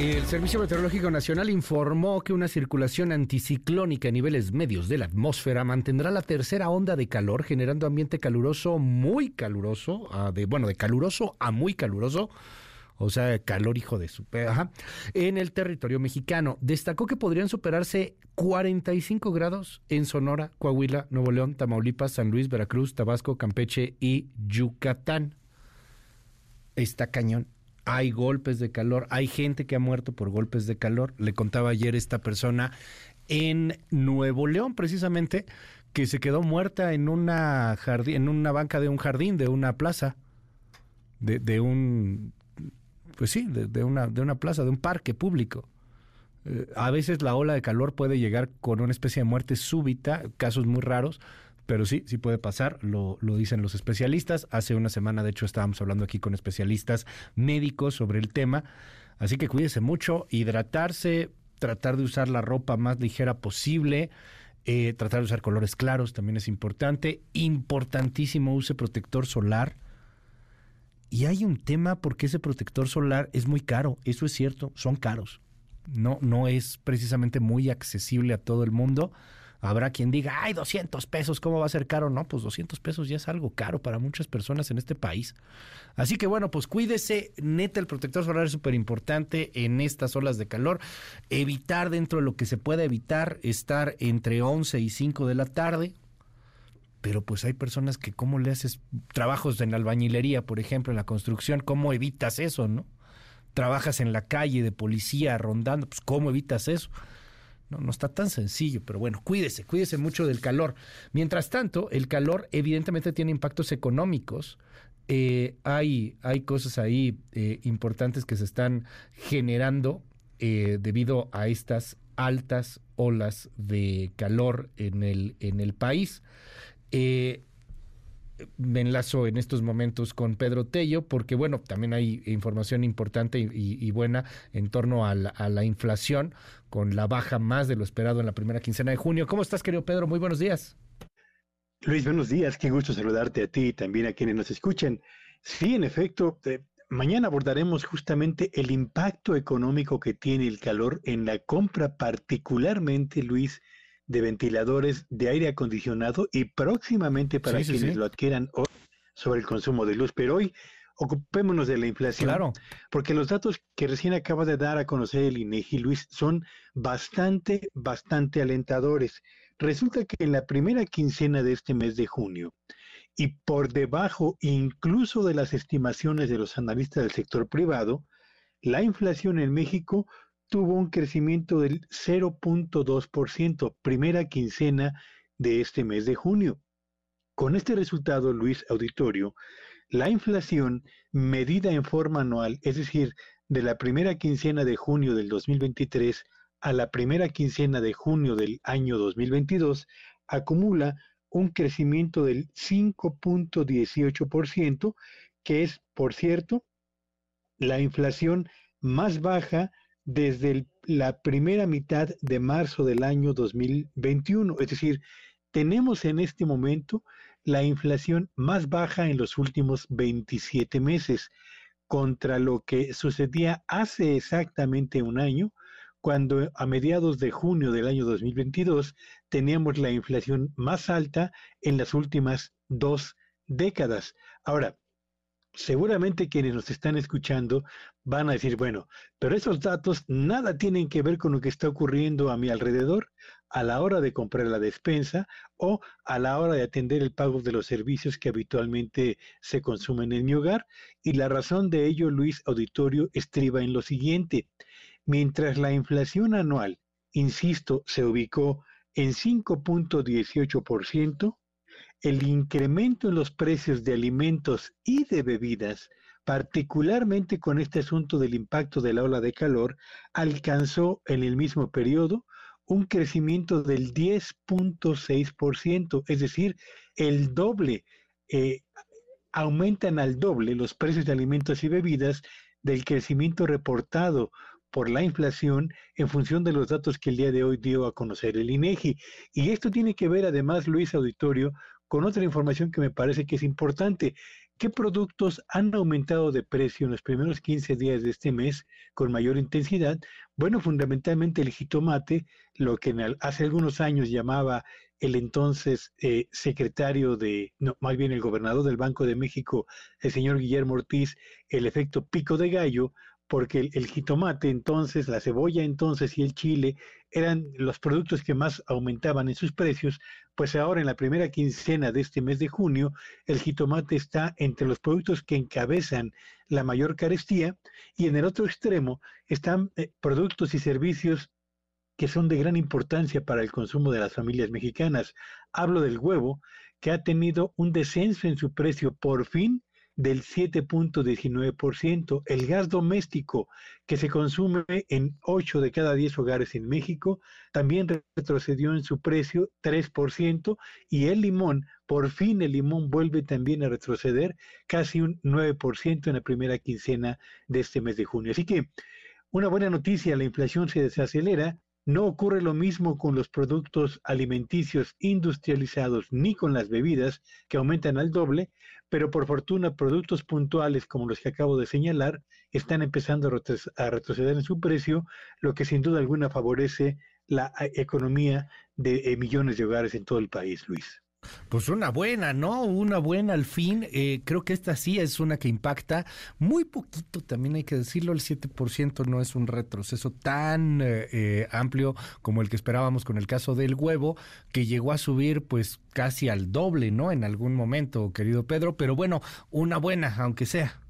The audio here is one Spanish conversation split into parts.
El Servicio Meteorológico Nacional informó que una circulación anticiclónica a niveles medios de la atmósfera mantendrá la tercera onda de calor, generando ambiente caluroso muy caluroso, de, bueno, de caluroso a muy caluroso, o sea, calor hijo de su ajá, en el territorio mexicano. Destacó que podrían superarse 45 grados en Sonora, Coahuila, Nuevo León, Tamaulipas, San Luis, Veracruz, Tabasco, Campeche y Yucatán. Está cañón hay golpes de calor, hay gente que ha muerto por golpes de calor. Le contaba ayer esta persona en Nuevo León, precisamente, que se quedó muerta en una jardín, en una banca de un jardín, de una plaza, de, un, pues sí, de, una, de una plaza, de un parque público. Eh, a veces la ola de calor puede llegar con una especie de muerte súbita, casos muy raros, pero sí, sí puede pasar, lo, lo, dicen los especialistas. Hace una semana, de hecho, estábamos hablando aquí con especialistas médicos sobre el tema. Así que cuídese mucho, hidratarse, tratar de usar la ropa más ligera posible, eh, tratar de usar colores claros también es importante. Importantísimo, use protector solar. Y hay un tema porque ese protector solar es muy caro, eso es cierto, son caros. No, no es precisamente muy accesible a todo el mundo. Habrá quien diga, ay, 200 pesos, ¿cómo va a ser caro? No, pues 200 pesos ya es algo caro para muchas personas en este país. Así que bueno, pues cuídese, neta, el protector solar es súper importante en estas olas de calor. Evitar dentro de lo que se pueda evitar estar entre 11 y 5 de la tarde. Pero pues hay personas que, ¿cómo le haces trabajos en la albañilería, por ejemplo, en la construcción? ¿Cómo evitas eso, no? Trabajas en la calle de policía rondando, pues ¿cómo evitas eso? No, no está tan sencillo, pero bueno, cuídese, cuídese mucho del calor. Mientras tanto, el calor evidentemente tiene impactos económicos. Eh, hay, hay cosas ahí eh, importantes que se están generando eh, debido a estas altas olas de calor en el, en el país me enlazo en estos momentos con Pedro Tello, porque bueno, también hay información importante y, buena en torno a la, inflación, con la baja más de lo esperado en la primera quincena de junio. ¿Cómo estás, querido Pedro? Muy buenos días. Luis, buenos días. Qué gusto saludarte a ti y también a quienes nos escuchen. Sí, en efecto, eh, mañana abordaremos justamente el impacto económico que tiene el calor en la compra, particularmente, Luis, de ventiladores de aire acondicionado y próximamente para quienes lo adquieran hoy sobre el consumo de luz. Pero hoy ocupémonos de la inflación. Claro. Porque los datos que recién acaba de dar a conocer el INEGI, Luis, son bastante, bastante alentadores. Resulta que en la primera quincena de este mes de junio, y por debajo incluso de las estimaciones de los analistas del sector privado, la inflación en México tuvo un crecimiento del 0.2%, primera quincena de este mes de junio. Con este resultado, Luis Auditorio, la inflación medida en forma anual, es decir, de la primera quincena de junio del 2023 a la primera quincena de junio del año 2022, acumula un crecimiento del 5.18%, que es, por cierto, la inflación más baja desde la primera mitad de marzo del año 2021. Es decir, tenemos en este momento la inflación más baja en los últimos 27 meses, contra lo que sucedía hace exactamente un año, cuando a mediados de junio del año 2022 teníamos la inflación más alta en las últimas dos décadas. Ahora, seguramente quienes nos están escuchando van a decir, bueno, pero esos datos nada tienen que ver con lo que está ocurriendo a mi alrededor a la hora de comprar la despensa o a la hora de atender el pago de los servicios que habitualmente se consumen en mi hogar. Y la razón de ello, Luis Auditorio, estriba en lo siguiente. Mientras la inflación anual, insisto, se ubicó en 5.18%, el incremento en los precios de alimentos y de bebidas, particularmente con este asunto del impacto de la ola de calor, alcanzó en el mismo periodo un crecimiento del 10.6%, es decir, el doble. Eh, aumentan al doble los precios de alimentos y bebidas del crecimiento reportado por la inflación en función de los datos que el día de hoy dio a conocer el INEGI. Y esto tiene que ver además, Luis Auditorio, con otra información que me parece que es importante. ¿Qué productos han aumentado de precio en los primeros 15 días de este mes con mayor intensidad? Bueno, fundamentalmente el jitomate, lo que hace algunos años llamaba el entonces eh, secretario de, no, más bien el gobernador del Banco de México, el señor Guillermo Ortiz, el efecto pico de gallo, porque el, jitomate entonces, la cebolla entonces y el chile eran los productos que más aumentaban en sus precios, pues ahora en la primera quincena de este mes de junio, el jitomate está entre los productos que encabezan la mayor carestía y en el otro extremo están eh, productos y servicios que son de gran importancia para el consumo de las familias mexicanas. Hablo del huevo, que ha tenido un descenso en su precio por fin del 7.19%. El gas doméstico que se consume en 8 de cada 10 hogares en México también retrocedió en su precio 3% y el limón, por fin el limón vuelve también a retroceder casi un 9% en la primera quincena de este mes de junio. Así que una buena noticia, la inflación se desacelera no ocurre lo mismo con los productos alimenticios industrializados ni con las bebidas, que aumentan al doble, pero por fortuna productos puntuales como los que acabo de señalar están empezando a retroceder en su precio, lo que sin duda alguna favorece la economía de eh, millones de hogares en todo el país, Luis. Pues una buena, ¿no? Una buena al fin. Eh, creo que esta sí es una que impacta muy poquito, también hay que decirlo, el 7% no es un retroceso tan eh, eh, amplio como el que esperábamos con el caso del huevo, que llegó a subir pues casi al doble, ¿no? En algún momento, querido Pedro, pero bueno, una buena, aunque sea.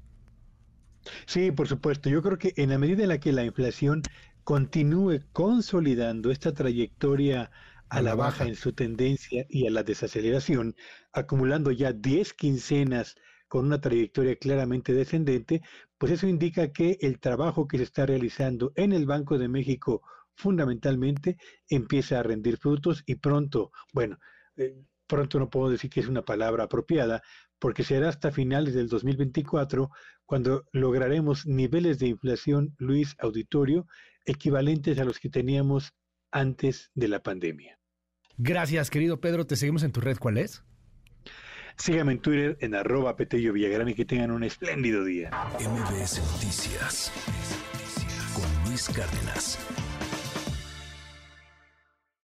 Sí, por supuesto. Yo creo que en la medida en la que la inflación continúe consolidando esta trayectoria a la baja en su tendencia y a la desaceleración, acumulando ya 10 quincenas con una trayectoria claramente descendente, pues eso indica que el trabajo que se está realizando en el Banco de México fundamentalmente empieza a rendir frutos y pronto, bueno, eh, pronto no puedo decir que es una palabra apropiada, porque será hasta finales del 2024 cuando lograremos niveles de inflación, Luis Auditorio, equivalentes a los que teníamos antes de la pandemia. Gracias, querido Pedro. Te seguimos en tu red. ¿Cuál es? Síganme en Twitter en arroba Petello Villagrán y que tengan un espléndido día. MBS Noticias con Luis Cárdenas.